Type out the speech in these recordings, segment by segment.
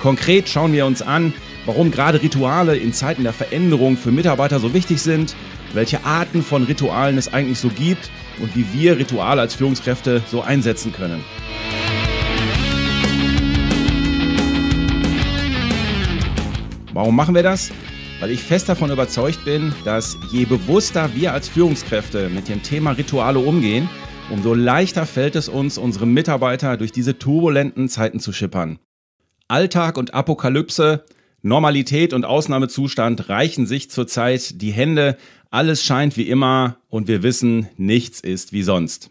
Konkret schauen wir uns an, warum gerade Rituale in Zeiten der Veränderung für Mitarbeiter so wichtig sind, welche Arten von Ritualen es eigentlich so gibt und wie wir Rituale als Führungskräfte so einsetzen können. Warum machen wir das? weil ich fest davon überzeugt bin, dass je bewusster wir als Führungskräfte mit dem Thema Rituale umgehen, umso leichter fällt es uns, unsere Mitarbeiter durch diese turbulenten Zeiten zu schippern. Alltag und Apokalypse, Normalität und Ausnahmezustand reichen sich zurzeit die Hände, alles scheint wie immer und wir wissen, nichts ist wie sonst.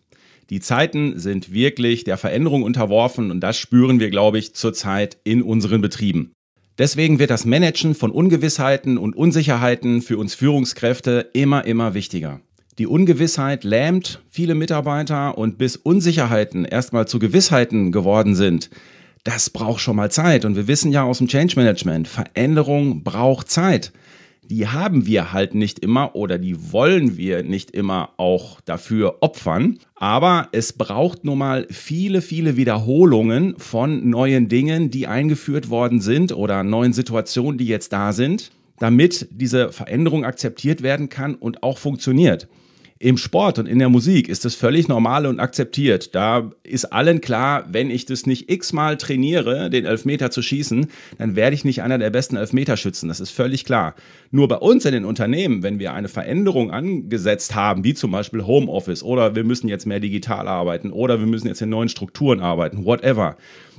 Die Zeiten sind wirklich der Veränderung unterworfen und das spüren wir, glaube ich, zurzeit in unseren Betrieben. Deswegen wird das Managen von Ungewissheiten und Unsicherheiten für uns Führungskräfte immer, immer wichtiger. Die Ungewissheit lähmt viele Mitarbeiter und bis Unsicherheiten erstmal zu Gewissheiten geworden sind, das braucht schon mal Zeit. Und wir wissen ja aus dem Change Management, Veränderung braucht Zeit die haben wir halt nicht immer oder die wollen wir nicht immer auch dafür opfern. Aber es braucht nun mal viele, viele Wiederholungen von neuen Dingen, die eingeführt worden sind oder neuen Situationen, die jetzt da sind, damit diese Veränderung akzeptiert werden kann und auch funktioniert. Im Sport und in der Musik ist das völlig normal und akzeptiert. Da ist allen klar, wenn ich das nicht x-mal trainiere, den Elfmeter zu schießen, dann werde ich nicht einer der besten Elfmeterschützen. Das ist völlig klar. Nur bei uns in den Unternehmen, wenn wir eine Veränderung angesetzt haben, wie zum Beispiel Homeoffice oder wir müssen jetzt mehr digital arbeiten oder wir müssen jetzt in neuen Strukturen arbeiten, whatever.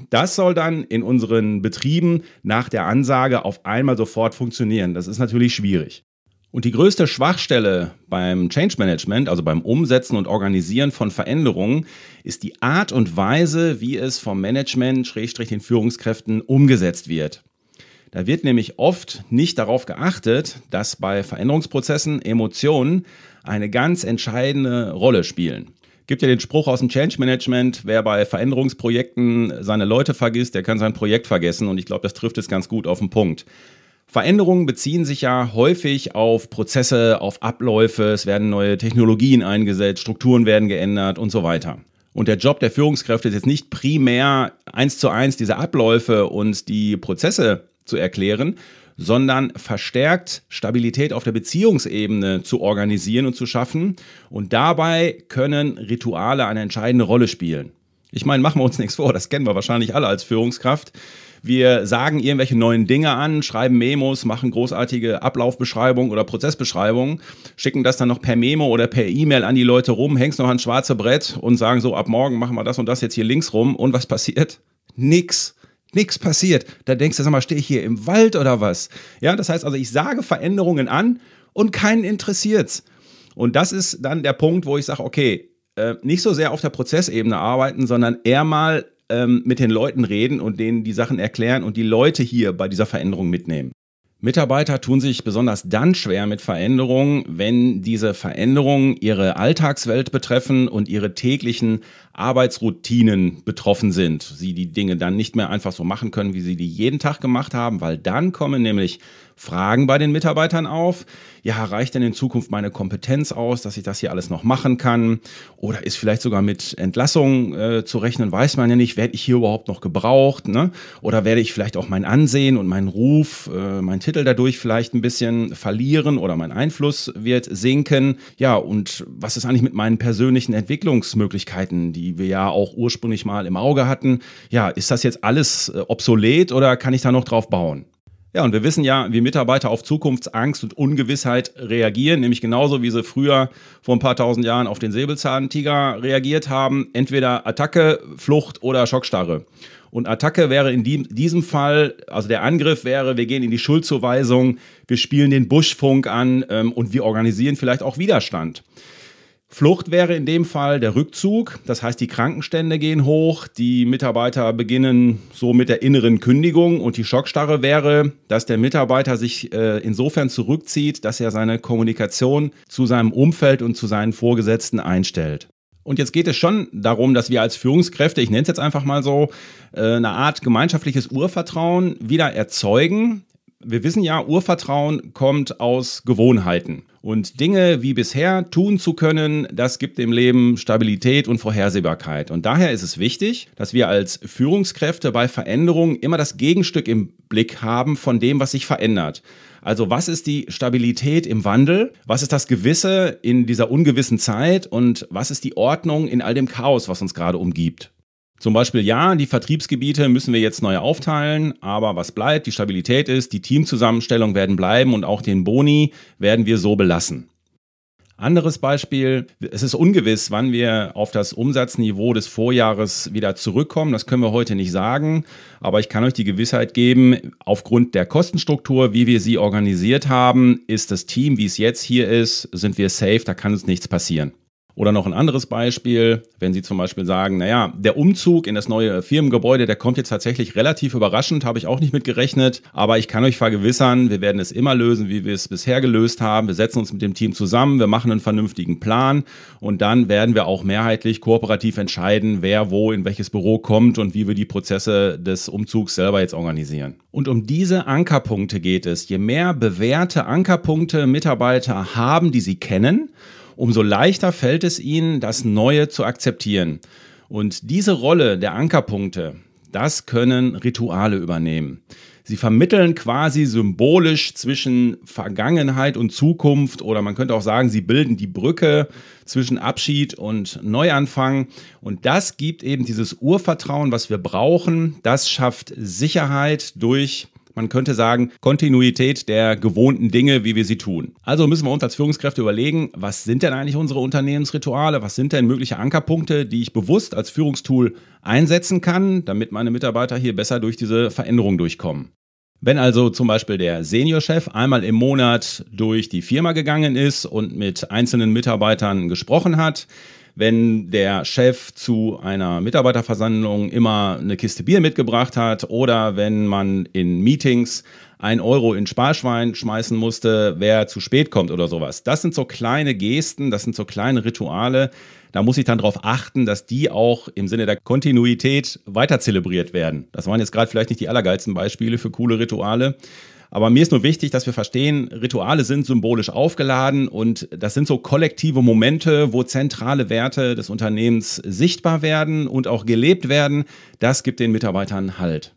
Das soll dann in unseren Betrieben nach der Ansage auf einmal sofort funktionieren. Das ist natürlich schwierig. Und die größte Schwachstelle beim Change Management, also beim Umsetzen und Organisieren von Veränderungen, ist die Art und Weise, wie es vom Management, Schrägstrich den Führungskräften umgesetzt wird. Da wird nämlich oft nicht darauf geachtet, dass bei Veränderungsprozessen Emotionen eine ganz entscheidende Rolle spielen. Gibt ja den Spruch aus dem Change Management, wer bei Veränderungsprojekten seine Leute vergisst, der kann sein Projekt vergessen. Und ich glaube, das trifft es ganz gut auf den Punkt. Veränderungen beziehen sich ja häufig auf Prozesse, auf Abläufe, es werden neue Technologien eingesetzt, Strukturen werden geändert und so weiter. Und der Job der Führungskräfte ist jetzt nicht primär eins zu eins diese Abläufe und die Prozesse zu erklären, sondern verstärkt Stabilität auf der Beziehungsebene zu organisieren und zu schaffen. Und dabei können Rituale eine entscheidende Rolle spielen. Ich meine, machen wir uns nichts vor, das kennen wir wahrscheinlich alle als Führungskraft. Wir sagen irgendwelche neuen Dinge an, schreiben Memos, machen großartige Ablaufbeschreibungen oder Prozessbeschreibungen, schicken das dann noch per Memo oder per E-Mail an die Leute rum, hängst noch ans schwarze Brett und sagen so, ab morgen machen wir das und das jetzt hier links rum. Und was passiert? Nix. Nix passiert. Da denkst du, sag mal, stehe ich hier im Wald oder was? Ja, das heißt also, ich sage Veränderungen an und keinen interessiert's. Und das ist dann der Punkt, wo ich sage, okay, äh, nicht so sehr auf der Prozessebene arbeiten, sondern eher mal ähm, mit den Leuten reden und denen die Sachen erklären und die Leute hier bei dieser Veränderung mitnehmen. Mitarbeiter tun sich besonders dann schwer mit Veränderungen, wenn diese Veränderungen ihre Alltagswelt betreffen und ihre täglichen Arbeitsroutinen betroffen sind. Sie die Dinge dann nicht mehr einfach so machen können, wie sie die jeden Tag gemacht haben, weil dann kommen nämlich Fragen bei den Mitarbeitern auf. Ja, reicht denn in Zukunft meine Kompetenz aus, dass ich das hier alles noch machen kann? Oder ist vielleicht sogar mit Entlassung äh, zu rechnen? Weiß man ja nicht, werde ich hier überhaupt noch gebraucht? Ne? Oder werde ich vielleicht auch mein Ansehen und meinen Ruf, äh, meinen Titel dadurch vielleicht ein bisschen verlieren oder mein Einfluss wird sinken? Ja, und was ist eigentlich mit meinen persönlichen Entwicklungsmöglichkeiten, die wir ja auch ursprünglich mal im Auge hatten? Ja, ist das jetzt alles äh, obsolet oder kann ich da noch drauf bauen? Ja, und wir wissen ja, wie Mitarbeiter auf Zukunftsangst und Ungewissheit reagieren, nämlich genauso wie sie früher vor ein paar tausend Jahren auf den Säbelzahntiger reagiert haben. Entweder Attacke, Flucht oder Schockstarre. Und Attacke wäre in diesem Fall, also der Angriff wäre, wir gehen in die Schuldzuweisung, wir spielen den Buschfunk an ähm, und wir organisieren vielleicht auch Widerstand. Flucht wäre in dem Fall der Rückzug. Das heißt, die Krankenstände gehen hoch, die Mitarbeiter beginnen so mit der inneren Kündigung und die Schockstarre wäre, dass der Mitarbeiter sich äh, insofern zurückzieht, dass er seine Kommunikation zu seinem Umfeld und zu seinen Vorgesetzten einstellt. Und jetzt geht es schon darum, dass wir als Führungskräfte, ich nenne es jetzt einfach mal so, äh, eine Art gemeinschaftliches Urvertrauen wieder erzeugen, wir wissen ja, Urvertrauen kommt aus Gewohnheiten. Und Dinge wie bisher tun zu können, das gibt dem Leben Stabilität und Vorhersehbarkeit. Und daher ist es wichtig, dass wir als Führungskräfte bei Veränderungen immer das Gegenstück im Blick haben von dem, was sich verändert. Also was ist die Stabilität im Wandel? Was ist das Gewisse in dieser ungewissen Zeit? Und was ist die Ordnung in all dem Chaos, was uns gerade umgibt? Zum Beispiel, ja, die Vertriebsgebiete müssen wir jetzt neu aufteilen, aber was bleibt, die Stabilität ist, die Teamzusammenstellung werden bleiben und auch den Boni werden wir so belassen. Anderes Beispiel, es ist ungewiss, wann wir auf das Umsatzniveau des Vorjahres wieder zurückkommen. Das können wir heute nicht sagen, aber ich kann euch die Gewissheit geben, aufgrund der Kostenstruktur, wie wir sie organisiert haben, ist das Team, wie es jetzt hier ist, sind wir safe, da kann uns nichts passieren. Oder noch ein anderes Beispiel, wenn Sie zum Beispiel sagen, naja, der Umzug in das neue Firmengebäude, der kommt jetzt tatsächlich relativ überraschend, habe ich auch nicht mit gerechnet, aber ich kann euch vergewissern, wir werden es immer lösen, wie wir es bisher gelöst haben. Wir setzen uns mit dem Team zusammen, wir machen einen vernünftigen Plan und dann werden wir auch mehrheitlich kooperativ entscheiden, wer wo in welches Büro kommt und wie wir die Prozesse des Umzugs selber jetzt organisieren. Und um diese Ankerpunkte geht es. Je mehr bewährte Ankerpunkte Mitarbeiter haben, die sie kennen, umso leichter fällt es ihnen, das Neue zu akzeptieren. Und diese Rolle der Ankerpunkte, das können Rituale übernehmen. Sie vermitteln quasi symbolisch zwischen Vergangenheit und Zukunft oder man könnte auch sagen, sie bilden die Brücke zwischen Abschied und Neuanfang. Und das gibt eben dieses Urvertrauen, was wir brauchen. Das schafft Sicherheit durch man könnte sagen, Kontinuität der gewohnten Dinge, wie wir sie tun. Also müssen wir uns als Führungskräfte überlegen, was sind denn eigentlich unsere Unternehmensrituale, was sind denn mögliche Ankerpunkte, die ich bewusst als Führungstool einsetzen kann, damit meine Mitarbeiter hier besser durch diese Veränderung durchkommen. Wenn also zum Beispiel der Seniorchef einmal im Monat durch die Firma gegangen ist und mit einzelnen Mitarbeitern gesprochen hat, wenn der Chef zu einer Mitarbeiterversammlung immer eine Kiste Bier mitgebracht hat oder wenn man in Meetings ein Euro in Sparschwein schmeißen musste, wer zu spät kommt oder sowas. Das sind so kleine Gesten, das sind so kleine Rituale. Da muss ich dann darauf achten, dass die auch im Sinne der Kontinuität weiter zelebriert werden. Das waren jetzt gerade vielleicht nicht die allergeilsten Beispiele für coole Rituale. Aber mir ist nur wichtig, dass wir verstehen, Rituale sind symbolisch aufgeladen und das sind so kollektive Momente, wo zentrale Werte des Unternehmens sichtbar werden und auch gelebt werden. Das gibt den Mitarbeitern Halt.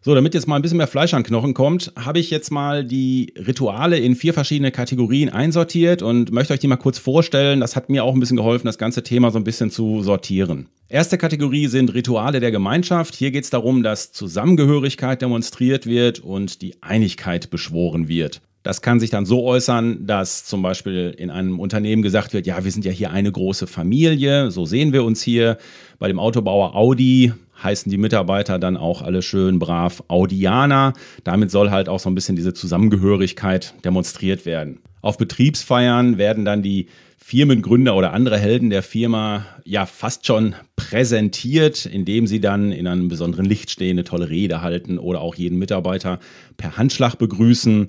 So, damit jetzt mal ein bisschen mehr Fleisch an Knochen kommt, habe ich jetzt mal die Rituale in vier verschiedene Kategorien einsortiert und möchte euch die mal kurz vorstellen. Das hat mir auch ein bisschen geholfen, das ganze Thema so ein bisschen zu sortieren. Erste Kategorie sind Rituale der Gemeinschaft. Hier geht es darum, dass Zusammengehörigkeit demonstriert wird und die Einigkeit beschworen wird. Das kann sich dann so äußern, dass zum Beispiel in einem Unternehmen gesagt wird, ja, wir sind ja hier eine große Familie, so sehen wir uns hier. Bei dem Autobauer Audi heißen die Mitarbeiter dann auch alle schön brav Audianer. Damit soll halt auch so ein bisschen diese Zusammengehörigkeit demonstriert werden. Auf Betriebsfeiern werden dann die Firmengründer oder andere Helden der Firma ja fast schon präsentiert, indem sie dann in einem besonderen Licht stehen, eine tolle Rede halten oder auch jeden Mitarbeiter per Handschlag begrüßen.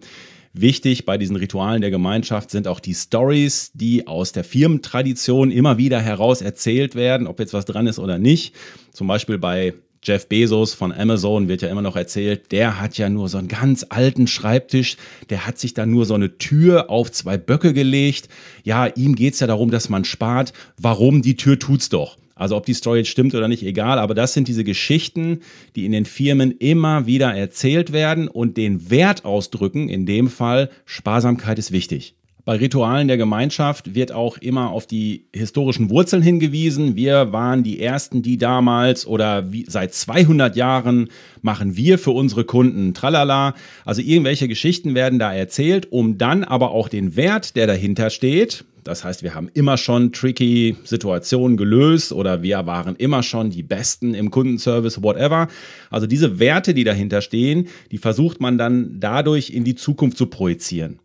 Wichtig bei diesen Ritualen der Gemeinschaft sind auch die Stories, die aus der Firmentradition immer wieder heraus erzählt werden, ob jetzt was dran ist oder nicht. Zum Beispiel bei Jeff Bezos von Amazon wird ja immer noch erzählt, der hat ja nur so einen ganz alten Schreibtisch, der hat sich da nur so eine Tür auf zwei Böcke gelegt. Ja, ihm geht es ja darum, dass man spart. Warum? Die Tür tut's doch. Also ob die Story jetzt stimmt oder nicht, egal, aber das sind diese Geschichten, die in den Firmen immer wieder erzählt werden und den Wert ausdrücken, in dem Fall Sparsamkeit ist wichtig. Bei Ritualen der Gemeinschaft wird auch immer auf die historischen Wurzeln hingewiesen. Wir waren die Ersten, die damals oder wie, seit 200 Jahren machen wir für unsere Kunden tralala. Also irgendwelche Geschichten werden da erzählt, um dann aber auch den Wert, der dahinter steht, das heißt, wir haben immer schon tricky Situationen gelöst oder wir waren immer schon die Besten im Kundenservice, whatever. Also diese Werte, die dahinter stehen, die versucht man dann dadurch in die Zukunft zu projizieren.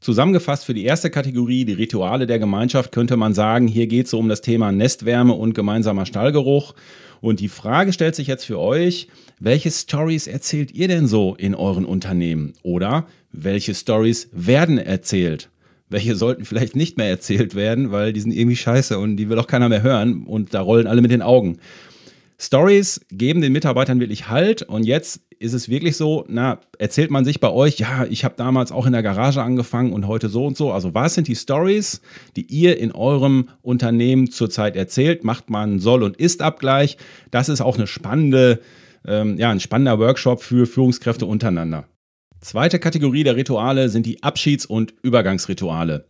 Zusammengefasst für die erste Kategorie, die Rituale der Gemeinschaft, könnte man sagen, hier geht es so um das Thema Nestwärme und gemeinsamer Stallgeruch. Und die Frage stellt sich jetzt für euch, welche Stories erzählt ihr denn so in euren Unternehmen? Oder welche Stories werden erzählt? Welche sollten vielleicht nicht mehr erzählt werden, weil die sind irgendwie scheiße und die will auch keiner mehr hören und da rollen alle mit den Augen. Stories geben den Mitarbeitern wirklich Halt und jetzt ist es wirklich so, na, erzählt man sich bei euch, ja, ich habe damals auch in der Garage angefangen und heute so und so. Also was sind die Stories, die ihr in eurem Unternehmen zurzeit erzählt? Macht man Soll- und Ist-Abgleich. Das ist auch eine spannende, ähm, ja, ein spannender Workshop für Führungskräfte untereinander. Zweite Kategorie der Rituale sind die Abschieds- und Übergangsrituale.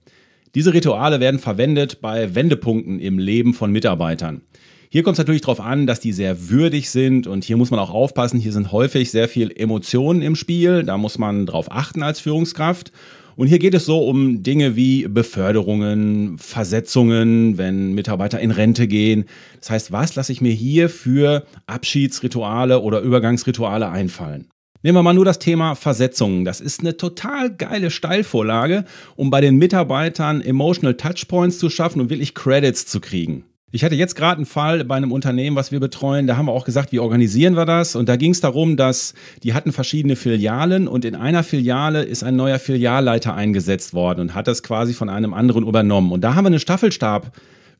Diese Rituale werden verwendet bei Wendepunkten im Leben von Mitarbeitern. Hier kommt es natürlich darauf an, dass die sehr würdig sind und hier muss man auch aufpassen. Hier sind häufig sehr viel Emotionen im Spiel. Da muss man drauf achten als Führungskraft. Und hier geht es so um Dinge wie Beförderungen, Versetzungen, wenn Mitarbeiter in Rente gehen. Das heißt, was lasse ich mir hier für Abschiedsrituale oder Übergangsrituale einfallen? Nehmen wir mal nur das Thema Versetzungen. Das ist eine total geile Steilvorlage, um bei den Mitarbeitern Emotional Touchpoints zu schaffen und wirklich Credits zu kriegen. Ich hatte jetzt gerade einen Fall bei einem Unternehmen, was wir betreuen. Da haben wir auch gesagt, wie organisieren wir das? Und da ging es darum, dass die hatten verschiedene Filialen und in einer Filiale ist ein neuer Filialleiter eingesetzt worden und hat das quasi von einem anderen übernommen. Und da haben wir einen Staffelstab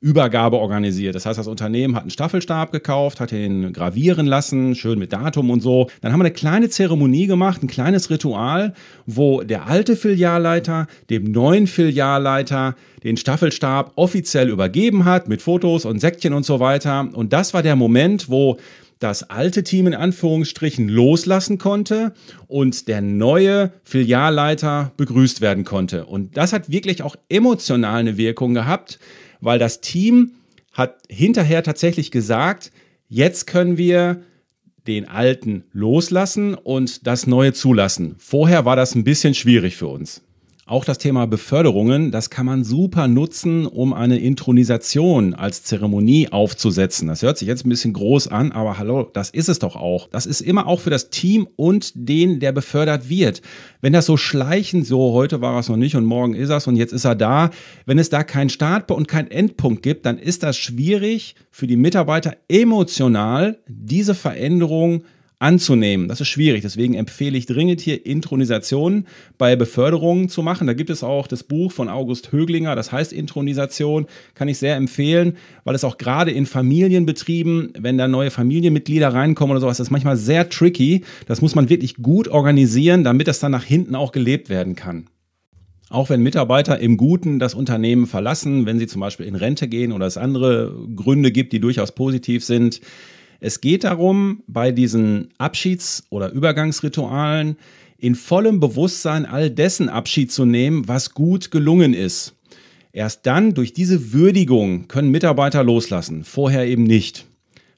Übergabe organisiert. Das heißt, das Unternehmen hat einen Staffelstab gekauft, hat ihn gravieren lassen, schön mit Datum und so. Dann haben wir eine kleine Zeremonie gemacht, ein kleines Ritual, wo der alte Filialleiter dem neuen Filialleiter den Staffelstab offiziell übergeben hat mit Fotos und Säckchen und so weiter. Und das war der Moment, wo das alte Team in Anführungsstrichen loslassen konnte und der neue Filialleiter begrüßt werden konnte. Und das hat wirklich auch emotional eine Wirkung gehabt, weil das Team hat hinterher tatsächlich gesagt, jetzt können wir den alten loslassen und das neue zulassen. Vorher war das ein bisschen schwierig für uns. Auch das Thema Beförderungen, das kann man super nutzen, um eine Intronisation als Zeremonie aufzusetzen. Das hört sich jetzt ein bisschen groß an, aber hallo, das ist es doch auch. Das ist immer auch für das Team und den, der befördert wird. Wenn das so schleichend, so heute war es noch nicht und morgen ist es und jetzt ist er da, wenn es da keinen Startpunkt und keinen Endpunkt gibt, dann ist das schwierig für die Mitarbeiter emotional, diese Veränderung anzunehmen. Das ist schwierig. Deswegen empfehle ich dringend hier Intronisationen bei Beförderungen zu machen. Da gibt es auch das Buch von August Höglinger, das heißt Intronisation, kann ich sehr empfehlen, weil es auch gerade in Familienbetrieben, wenn da neue Familienmitglieder reinkommen oder sowas, das ist manchmal sehr tricky. Das muss man wirklich gut organisieren, damit das dann nach hinten auch gelebt werden kann. Auch wenn Mitarbeiter im Guten das Unternehmen verlassen, wenn sie zum Beispiel in Rente gehen oder es andere Gründe gibt, die durchaus positiv sind, es geht darum, bei diesen Abschieds- oder Übergangsritualen in vollem Bewusstsein all dessen Abschied zu nehmen, was gut gelungen ist. Erst dann durch diese Würdigung können Mitarbeiter loslassen, vorher eben nicht.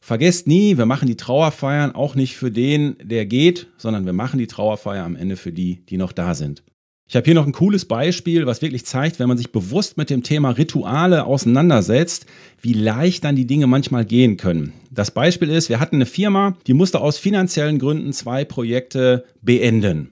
Vergesst nie, wir machen die Trauerfeiern auch nicht für den, der geht, sondern wir machen die Trauerfeier am Ende für die, die noch da sind. Ich habe hier noch ein cooles Beispiel, was wirklich zeigt, wenn man sich bewusst mit dem Thema Rituale auseinandersetzt, wie leicht dann die Dinge manchmal gehen können. Das Beispiel ist, wir hatten eine Firma, die musste aus finanziellen Gründen zwei Projekte beenden.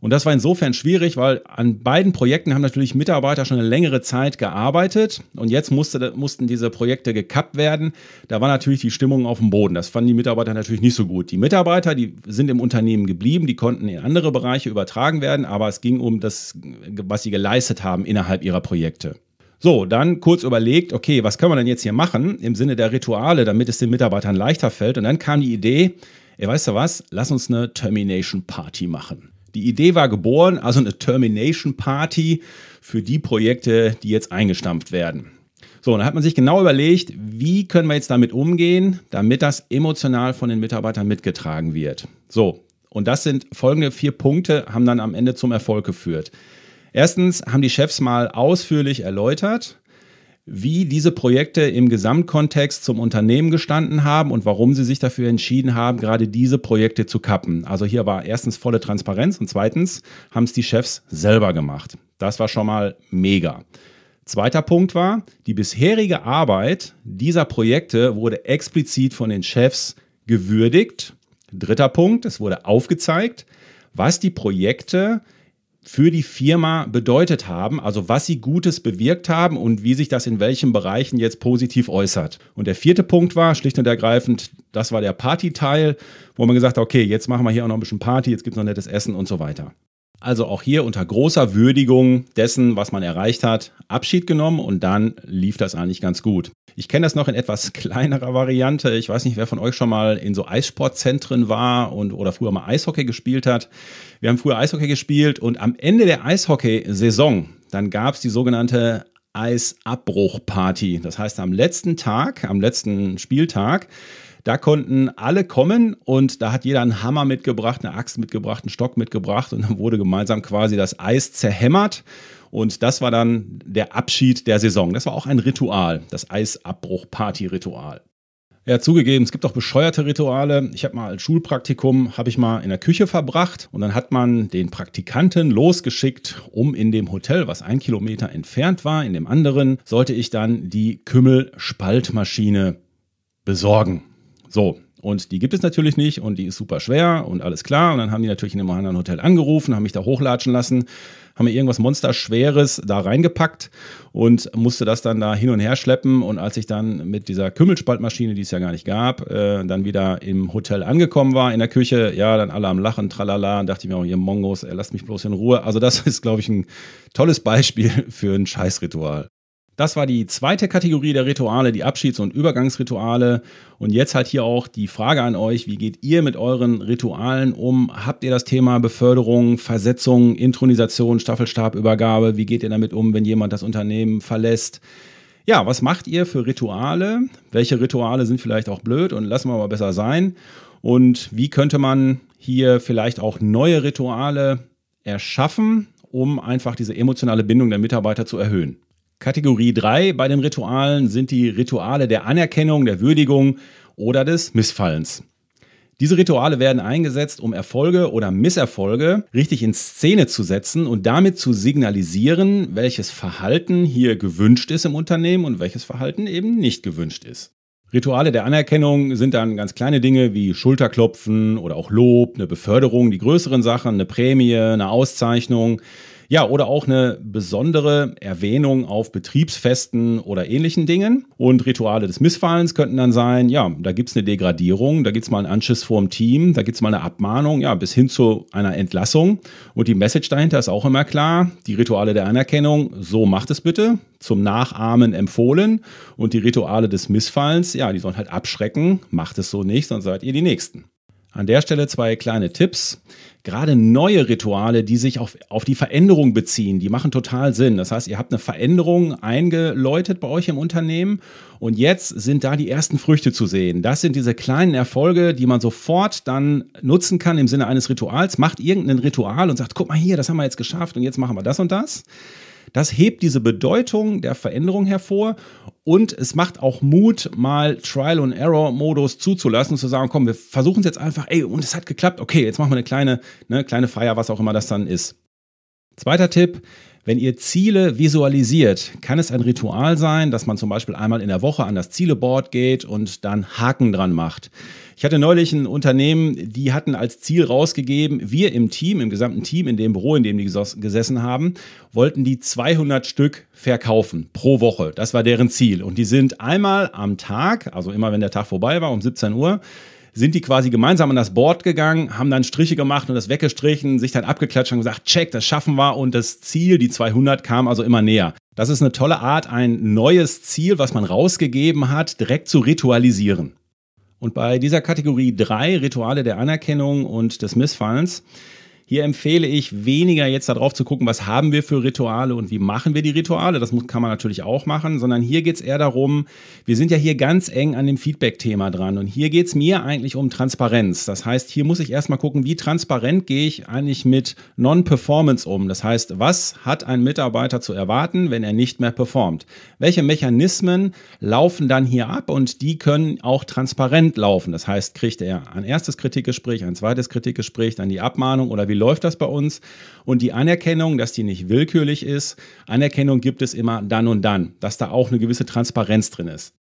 Und das war insofern schwierig, weil an beiden Projekten haben natürlich Mitarbeiter schon eine längere Zeit gearbeitet und jetzt musste, mussten diese Projekte gekappt werden. Da war natürlich die Stimmung auf dem Boden. Das fanden die Mitarbeiter natürlich nicht so gut. Die Mitarbeiter, die sind im Unternehmen geblieben, die konnten in andere Bereiche übertragen werden, aber es ging um das, was sie geleistet haben innerhalb ihrer Projekte. So, dann kurz überlegt, okay, was können wir denn jetzt hier machen im Sinne der Rituale, damit es den Mitarbeitern leichter fällt? Und dann kam die Idee, ey, weißt du was, lass uns eine Termination Party machen. Die Idee war geboren, also eine Termination Party für die Projekte, die jetzt eingestampft werden. So, und dann hat man sich genau überlegt, wie können wir jetzt damit umgehen, damit das emotional von den Mitarbeitern mitgetragen wird. So, und das sind folgende vier Punkte, haben dann am Ende zum Erfolg geführt. Erstens haben die Chefs mal ausführlich erläutert, wie diese Projekte im Gesamtkontext zum Unternehmen gestanden haben und warum sie sich dafür entschieden haben, gerade diese Projekte zu kappen. Also hier war erstens volle Transparenz und zweitens haben es die Chefs selber gemacht. Das war schon mal mega. Zweiter Punkt war, die bisherige Arbeit dieser Projekte wurde explizit von den Chefs gewürdigt. Dritter Punkt, es wurde aufgezeigt, was die Projekte für die Firma bedeutet haben, also was sie Gutes bewirkt haben und wie sich das in welchen Bereichen jetzt positiv äußert. Und der vierte Punkt war, schlicht und ergreifend, das war der Partyteil, wo man gesagt hat, okay, jetzt machen wir hier auch noch ein bisschen Party, jetzt gibt es noch nettes Essen und so weiter. Also auch hier unter großer Würdigung dessen, was man erreicht hat, Abschied genommen und dann lief das eigentlich ganz gut. Ich kenne das noch in etwas kleinerer Variante. Ich weiß nicht, wer von euch schon mal in so Eissportzentren war und oder früher mal Eishockey gespielt hat. Wir haben früher Eishockey gespielt und am Ende der Eishockey-Saison, dann gab es die sogenannte Eisabbruchparty. Das heißt, am letzten Tag, am letzten Spieltag, da konnten alle kommen und da hat jeder einen Hammer mitgebracht, eine Axt mitgebracht, einen Stock mitgebracht und dann wurde gemeinsam quasi das Eis zerhämmert. Und das war dann der Abschied der Saison. Das war auch ein Ritual, das Eisabbruch-Party-Ritual. Ja, zugegeben, es gibt auch bescheuerte Rituale. Ich habe mal als Schulpraktikum, habe ich mal in der Küche verbracht und dann hat man den Praktikanten losgeschickt, um in dem Hotel, was ein Kilometer entfernt war, in dem anderen, sollte ich dann die Kümmelspaltmaschine besorgen. So, und die gibt es natürlich nicht und die ist super schwer und alles klar. Und dann haben die natürlich in einem anderen Hotel angerufen, haben mich da hochlatschen lassen, haben mir irgendwas Monsterschweres da reingepackt und musste das dann da hin und her schleppen. Und als ich dann mit dieser Kümmelspaltmaschine, die es ja gar nicht gab, äh, dann wieder im Hotel angekommen war in der Küche, ja, dann alle am Lachen, tralala, und dachte ich mir auch, ihr Mongos, ey, lasst mich bloß in Ruhe. Also das ist, glaube ich, ein tolles Beispiel für ein Scheißritual. Das war die zweite Kategorie der Rituale, die Abschieds- und Übergangsrituale. Und jetzt halt hier auch die Frage an euch, wie geht ihr mit euren Ritualen um? Habt ihr das Thema Beförderung, Versetzung, Intronisation, Staffelstabübergabe? Wie geht ihr damit um, wenn jemand das Unternehmen verlässt? Ja, was macht ihr für Rituale? Welche Rituale sind vielleicht auch blöd und lassen wir mal besser sein? Und wie könnte man hier vielleicht auch neue Rituale erschaffen, um einfach diese emotionale Bindung der Mitarbeiter zu erhöhen? Kategorie 3 bei den Ritualen sind die Rituale der Anerkennung, der Würdigung oder des Missfallens. Diese Rituale werden eingesetzt, um Erfolge oder Misserfolge richtig in Szene zu setzen und damit zu signalisieren, welches Verhalten hier gewünscht ist im Unternehmen und welches Verhalten eben nicht gewünscht ist. Rituale der Anerkennung sind dann ganz kleine Dinge wie Schulterklopfen oder auch Lob, eine Beförderung, die größeren Sachen, eine Prämie, eine Auszeichnung. Ja, oder auch eine besondere Erwähnung auf Betriebsfesten oder ähnlichen Dingen. Und Rituale des Missfallens könnten dann sein, ja, da gibt's eine Degradierung, da gibt's mal einen Anschiss vorm Team, da gibt's mal eine Abmahnung, ja, bis hin zu einer Entlassung. Und die Message dahinter ist auch immer klar, die Rituale der Anerkennung, so macht es bitte, zum Nachahmen empfohlen. Und die Rituale des Missfallens, ja, die sollen halt abschrecken, macht es so nicht, sonst seid ihr die Nächsten. An der Stelle zwei kleine Tipps. Gerade neue Rituale, die sich auf, auf die Veränderung beziehen, die machen total Sinn. Das heißt, ihr habt eine Veränderung eingeläutet bei euch im Unternehmen und jetzt sind da die ersten Früchte zu sehen. Das sind diese kleinen Erfolge, die man sofort dann nutzen kann im Sinne eines Rituals. Macht irgendein Ritual und sagt, guck mal hier, das haben wir jetzt geschafft und jetzt machen wir das und das. Das hebt diese Bedeutung der Veränderung hervor und es macht auch Mut, mal Trial and Error Modus zuzulassen zu sagen, komm, wir versuchen es jetzt einfach, ey, und es hat geklappt, okay, jetzt machen wir eine kleine, eine kleine Feier, was auch immer das dann ist. Zweiter Tipp, wenn ihr Ziele visualisiert, kann es ein Ritual sein, dass man zum Beispiel einmal in der Woche an das Zieleboard geht und dann Haken dran macht. Ich hatte neulich ein Unternehmen, die hatten als Ziel rausgegeben, wir im Team, im gesamten Team, in dem Büro, in dem die gesessen haben, wollten die 200 Stück verkaufen pro Woche. Das war deren Ziel. Und die sind einmal am Tag, also immer wenn der Tag vorbei war, um 17 Uhr, sind die quasi gemeinsam an das Board gegangen, haben dann Striche gemacht und das weggestrichen, sich dann abgeklatscht und gesagt, check, das schaffen wir und das Ziel, die 200, kam also immer näher. Das ist eine tolle Art, ein neues Ziel, was man rausgegeben hat, direkt zu ritualisieren. Und bei dieser Kategorie 3, Rituale der Anerkennung und des Missfallens, hier empfehle ich weniger jetzt darauf zu gucken, was haben wir für Rituale und wie machen wir die Rituale. Das kann man natürlich auch machen, sondern hier geht es eher darum, wir sind ja hier ganz eng an dem Feedback-Thema dran und hier geht es mir eigentlich um Transparenz. Das heißt, hier muss ich erstmal gucken, wie transparent gehe ich eigentlich mit Non-Performance um. Das heißt, was hat ein Mitarbeiter zu erwarten, wenn er nicht mehr performt? Welche Mechanismen laufen dann hier ab und die können auch transparent laufen. Das heißt, kriegt er ein erstes Kritikgespräch, ein zweites Kritikgespräch, dann die Abmahnung oder wie läuft das bei uns? Und die Anerkennung, dass die nicht willkürlich ist. Anerkennung gibt es immer dann und dann, dass da auch eine gewisse Transparenz drin ist.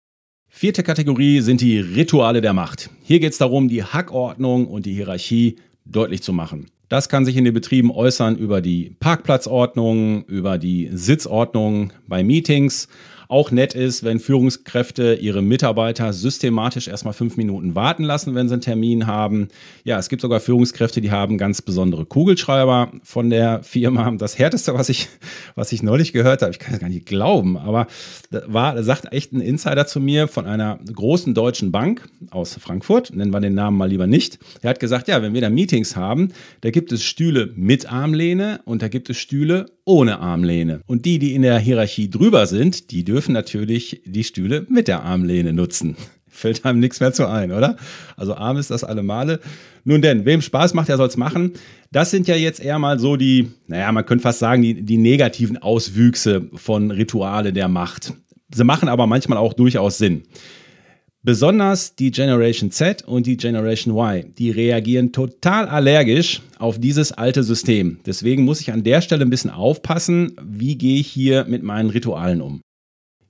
Vierte Kategorie sind die Rituale der Macht. Hier geht es darum, die Hackordnung und die Hierarchie deutlich zu machen. Das kann sich in den Betrieben äußern über die Parkplatzordnung, über die Sitzordnung bei Meetings, auch nett ist, wenn Führungskräfte ihre Mitarbeiter systematisch erstmal fünf Minuten warten lassen, wenn sie einen Termin haben. Ja, es gibt sogar Führungskräfte, die haben ganz besondere Kugelschreiber von der Firma. Das härteste, was ich, was ich neulich gehört habe, ich kann es gar nicht glauben, aber war, sagt echt ein Insider zu mir von einer großen deutschen Bank aus Frankfurt, nennen wir den Namen mal lieber nicht. Er hat gesagt, ja, wenn wir da Meetings haben, da gibt es Stühle mit Armlehne und da gibt es Stühle ohne Armlehne. Und die, die in der Hierarchie drüber sind, die dürfen natürlich die Stühle mit der Armlehne nutzen. Fällt einem nichts mehr zu ein, oder? Also arm ist das alle Male. Nun denn, wem Spaß macht, der soll es machen. Das sind ja jetzt eher mal so die, naja, man könnte fast sagen, die, die negativen Auswüchse von Rituale der Macht. Sie machen aber manchmal auch durchaus Sinn. Besonders die Generation Z und die Generation Y, die reagieren total allergisch auf dieses alte System. Deswegen muss ich an der Stelle ein bisschen aufpassen, wie gehe ich hier mit meinen Ritualen um.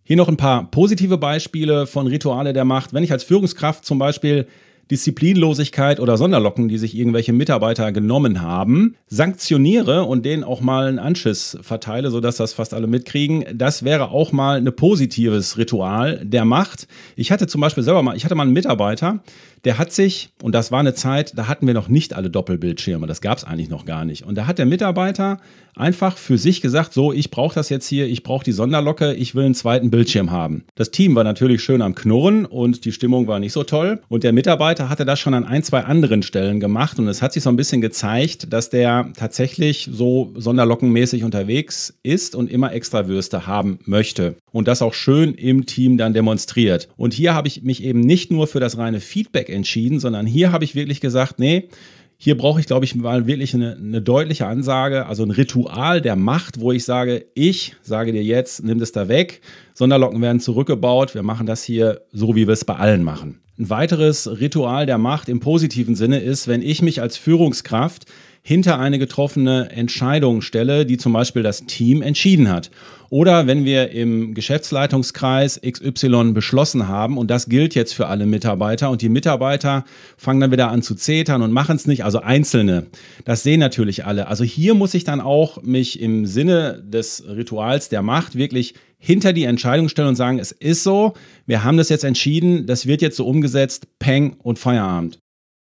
Hier noch ein paar positive Beispiele von Rituale der Macht. Wenn ich als Führungskraft zum Beispiel Disziplinlosigkeit oder Sonderlocken, die sich irgendwelche Mitarbeiter genommen haben, sanktioniere und denen auch mal einen Anschiss verteile, sodass das fast alle mitkriegen. Das wäre auch mal ein positives Ritual der Macht. Ich hatte zum Beispiel selber mal, ich hatte mal einen Mitarbeiter, der hat sich, und das war eine Zeit, da hatten wir noch nicht alle Doppelbildschirme, das gab es eigentlich noch gar nicht. Und da hat der Mitarbeiter einfach für sich gesagt, so, ich brauche das jetzt hier, ich brauche die Sonderlocke, ich will einen zweiten Bildschirm haben. Das Team war natürlich schön am Knurren und die Stimmung war nicht so toll. Und der Mitarbeiter hatte das schon an ein, zwei anderen Stellen gemacht und es hat sich so ein bisschen gezeigt, dass der tatsächlich so sonderlockenmäßig unterwegs ist und immer extra Würste haben möchte. Und das auch schön im Team dann demonstriert. Und hier habe ich mich eben nicht nur für das reine Feedback entschieden, sondern hier habe ich wirklich gesagt, nee, hier brauche ich, glaube ich, mal wirklich eine, eine, deutliche Ansage, also ein Ritual der Macht, wo ich sage, ich sage dir jetzt, nimm das da weg. Sonderlocken werden zurückgebaut. Wir machen das hier so, wie wir es bei allen machen. Ein weiteres Ritual der Macht im positiven Sinne ist, wenn ich mich als Führungskraft hinter eine getroffene Entscheidung stelle, die zum Beispiel das Team entschieden hat. Oder wenn wir im Geschäftsleitungskreis XY beschlossen haben und das gilt jetzt für alle Mitarbeiter und die Mitarbeiter fangen dann wieder an zu zetern und machen es nicht, also Einzelne. Das sehen natürlich alle. Also hier muss ich dann auch mich im Sinne des Rituals der Macht wirklich hinter die Entscheidung stellen und sagen, es ist so, wir haben das jetzt entschieden, das wird jetzt so umgesetzt, Peng und Feierabend.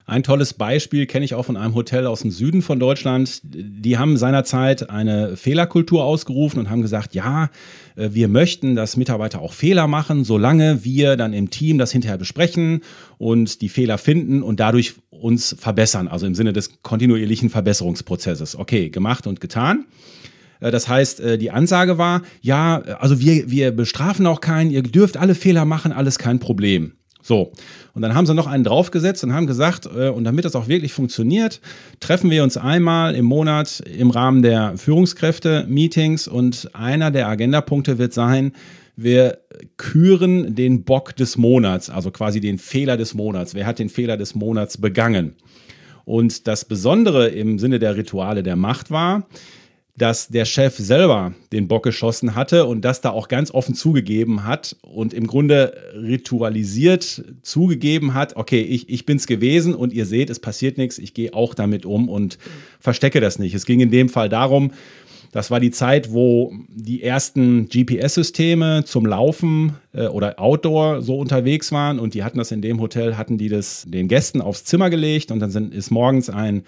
Ein tolles Beispiel kenne ich auch von einem Hotel aus dem Süden von Deutschland. Die haben seinerzeit eine Fehlerkultur ausgerufen und haben gesagt, ja, äh, wir möchten, dass Mitarbeiter auch Fehler machen, solange wir dann im Team das hinterher besprechen und die Fehler finden und dadurch uns verbessern, also im Sinne des kontinuierlichen Verbesserungsprozesses. Okay, gemacht und getan. Äh, das heißt, äh, die Ansage war, ja, also wir, wir bestrafen auch keinen, ihr dürft alle Fehler machen, alles kein Problem. So, und dann haben sie noch einen draufgesetzt und haben gesagt, äh, und damit das auch wirklich funktioniert, treffen wir uns einmal im Monat im Rahmen der Führungskräfte-Meetings und einer der Agendapunkte wird sein, wir küren den Bock des Monats, also quasi den Fehler des Monats. Wer hat den Fehler des Monats begangen? Und das Besondere im Sinne der Rituale der Macht war, dass der Chef selber den Bock geschossen hatte und das da auch ganz offen zugegeben hat und im Grunde ritualisiert zugegeben hat, okay, ich, ich bin's gewesen und ihr seht, es passiert nichts, ich gehe auch damit um und verstecke das nicht. Es ging in dem Fall darum, das war die Zeit, wo die ersten GPS-Systeme zum Laufen äh, oder Outdoor so unterwegs waren. Und die hatten das in dem Hotel, hatten die das den Gästen aufs Zimmer gelegt. Und dann sind, ist morgens ein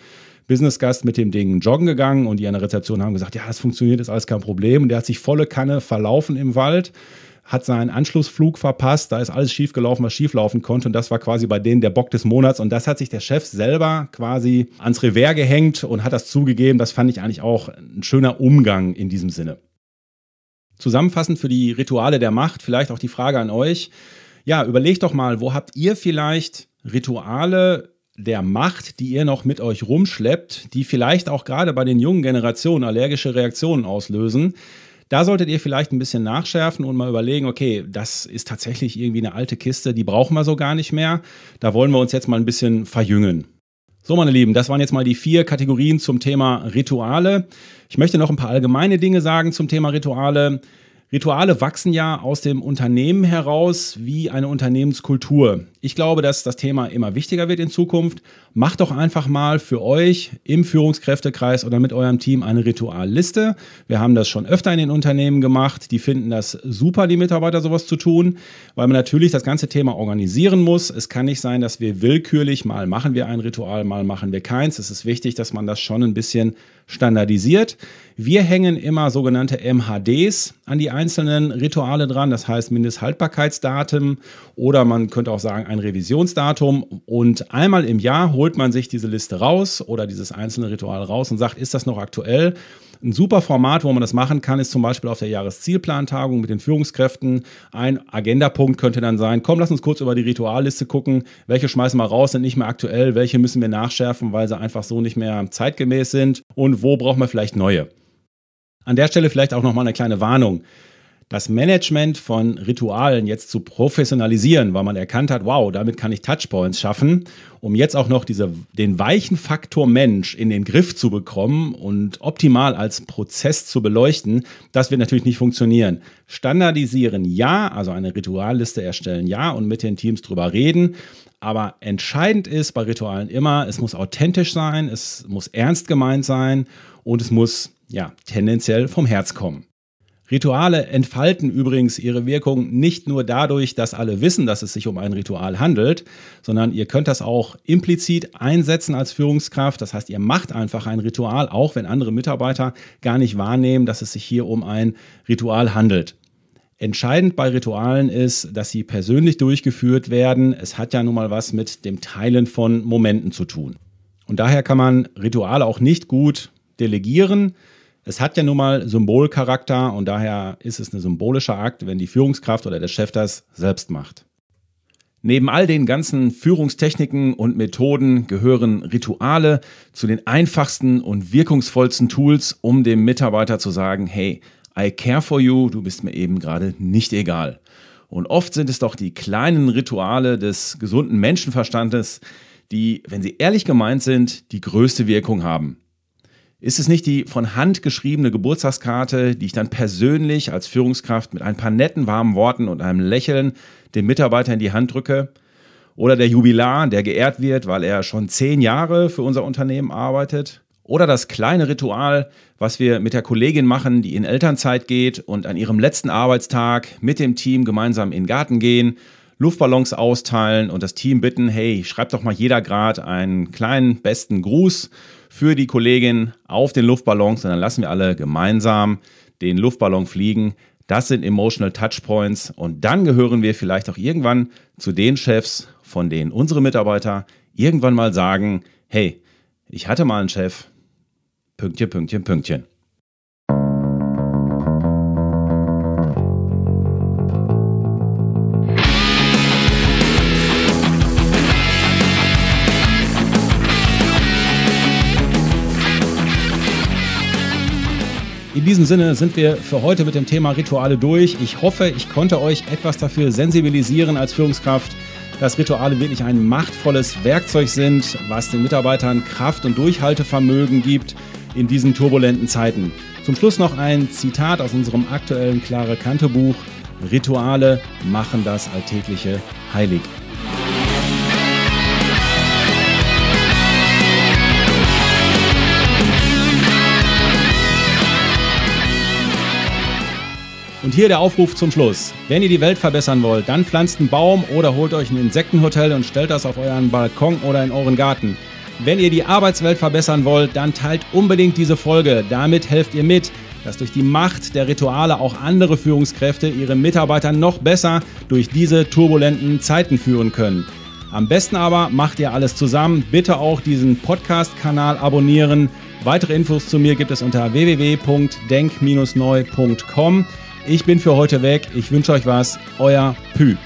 Businessgast mit dem Ding joggen gegangen. Und die an der Rezeption haben gesagt, ja, das funktioniert, ist alles kein Problem. Und der hat sich volle Kanne verlaufen im Wald, hat seinen Anschlussflug verpasst, da ist alles schief gelaufen, was schief laufen konnte. Und das war quasi bei denen der Bock des Monats. Und das hat sich der Chef selber quasi ans Revers gehängt und hat das zugegeben. Das fand ich eigentlich auch ein schöner Umgang in diesem Sinne. Zusammenfassend für die Rituale der Macht, vielleicht auch die Frage an euch. Ja, überlegt doch mal, wo habt ihr vielleicht Rituale der Macht, die ihr noch mit euch rumschleppt, die vielleicht auch gerade bei den jungen Generationen allergische Reaktionen auslösen. Da solltet ihr vielleicht ein bisschen nachschärfen und mal überlegen, okay, das ist tatsächlich irgendwie eine alte Kiste, die brauchen wir so gar nicht mehr. Da wollen wir uns jetzt mal ein bisschen verjüngen. So, meine Lieben, das waren jetzt mal die vier Kategorien zum Thema Rituale. Ich möchte noch ein paar allgemeine Dinge sagen zum Thema Rituale. Rituale wachsen ja aus dem Unternehmen heraus wie eine Unternehmenskultur. Ich glaube, dass das Thema immer wichtiger wird in Zukunft. Macht doch einfach mal für euch im Führungskräftekreis oder mit eurem Team eine Ritualliste. Wir haben das schon öfter in den Unternehmen gemacht. Die finden das super, die Mitarbeiter sowas zu tun, weil man natürlich das ganze Thema organisieren muss. Es kann nicht sein, dass wir willkürlich mal machen wir ein Ritual, mal machen wir keins. Es ist wichtig, dass man das schon ein bisschen standardisiert. Wir hängen immer sogenannte MHDs an die einzelnen Rituale dran, das heißt Mindesthaltbarkeitsdatum oder man könnte auch sagen ein Revisionsdatum. Und einmal im Jahr holt man sich diese Liste raus oder dieses einzelne Ritual raus und sagt, ist das noch aktuell? Ein super Format, wo man das machen kann, ist zum Beispiel auf der Jahreszielplantagung mit den Führungskräften. Ein Agendapunkt könnte dann sein, komm, lass uns kurz über die Ritualliste gucken. Welche schmeißen wir raus, sind nicht mehr aktuell, welche müssen wir nachschärfen, weil sie einfach so nicht mehr zeitgemäß sind und wo brauchen wir vielleicht neue. An der Stelle vielleicht auch nochmal eine kleine Warnung das Management von Ritualen jetzt zu professionalisieren, weil man erkannt hat, wow, damit kann ich Touchpoints schaffen, um jetzt auch noch diese, den weichen Faktor Mensch in den Griff zu bekommen und optimal als Prozess zu beleuchten, das wird natürlich nicht funktionieren. Standardisieren ja, also eine Ritualliste erstellen ja und mit den Teams drüber reden. Aber entscheidend ist bei Ritualen immer, es muss authentisch sein, es muss ernst gemeint sein und es muss ja tendenziell vom Herz kommen. Rituale entfalten übrigens ihre Wirkung nicht nur dadurch, dass alle wissen, dass es sich um ein Ritual handelt, sondern ihr könnt das auch implizit einsetzen als Führungskraft. Das heißt, ihr macht einfach ein Ritual, auch wenn andere Mitarbeiter gar nicht wahrnehmen, dass es sich hier um ein Ritual handelt. Entscheidend bei Ritualen ist, dass sie persönlich durchgeführt werden. Es hat ja nun mal was mit dem Teilen von Momenten zu tun. Und daher kann man Rituale auch nicht gut delegieren, es hat ja nun mal Symbolcharakter und daher ist es ein symbolischer Akt, wenn die Führungskraft oder der Chef das selbst macht. Neben all den ganzen Führungstechniken und Methoden gehören Rituale zu den einfachsten und wirkungsvollsten Tools, um dem Mitarbeiter zu sagen, hey, I care for you, du bist mir eben gerade nicht egal. Und oft sind es doch die kleinen Rituale des gesunden Menschenverstandes, die, wenn sie ehrlich gemeint sind, die größte Wirkung haben. Ist es nicht die von Hand geschriebene Geburtstagskarte, die ich dann persönlich als Führungskraft mit ein paar netten, warmen Worten und einem Lächeln dem Mitarbeiter in die Hand drücke? Oder der Jubilar, der geehrt wird, weil er schon zehn Jahre für unser Unternehmen arbeitet? Oder das kleine Ritual, was wir mit der Kollegin machen, die in Elternzeit geht und an ihrem letzten Arbeitstag mit dem Team gemeinsam in den Garten gehen, Luftballons austeilen und das Team bitten, hey, schreibt doch mal jeder Grad einen kleinen besten Gruß für die Kollegin auf den Luftballons und dann lassen wir alle gemeinsam den Luftballon fliegen. Das sind Emotional Touchpoints und dann gehören wir vielleicht auch irgendwann zu den Chefs, von denen unsere Mitarbeiter irgendwann mal sagen, hey, ich hatte mal einen Chef, Pünktchen, Pünktchen, Pünktchen. In diesem Sinne sind wir für heute mit dem Thema Rituale durch. Ich hoffe, ich konnte euch etwas dafür sensibilisieren als Führungskraft, dass Rituale wirklich ein machtvolles Werkzeug sind, was den Mitarbeitern Kraft und Durchhaltevermögen gibt in diesen turbulenten Zeiten. Zum Schluss noch ein Zitat aus unserem aktuellen Klare Kante Buch. Rituale machen das Alltägliche heilig. Und hier der Aufruf zum Schluss. Wenn ihr die Welt verbessern wollt, dann pflanzt einen Baum oder holt euch ein Insektenhotel und stellt das auf euren Balkon oder in euren Garten. Wenn ihr die Arbeitswelt verbessern wollt, dann teilt unbedingt diese Folge. Damit helft ihr mit, dass durch die Macht der Rituale auch andere Führungskräfte ihre Mitarbeiter noch besser durch diese turbulenten Zeiten führen können. Am besten aber macht ihr alles zusammen. Bitte auch diesen Podcast-Kanal abonnieren. Weitere Infos zu mir gibt es unter www.denk-neu.com. Ich bin für heute weg. Ich wünsche euch was. Euer Pü.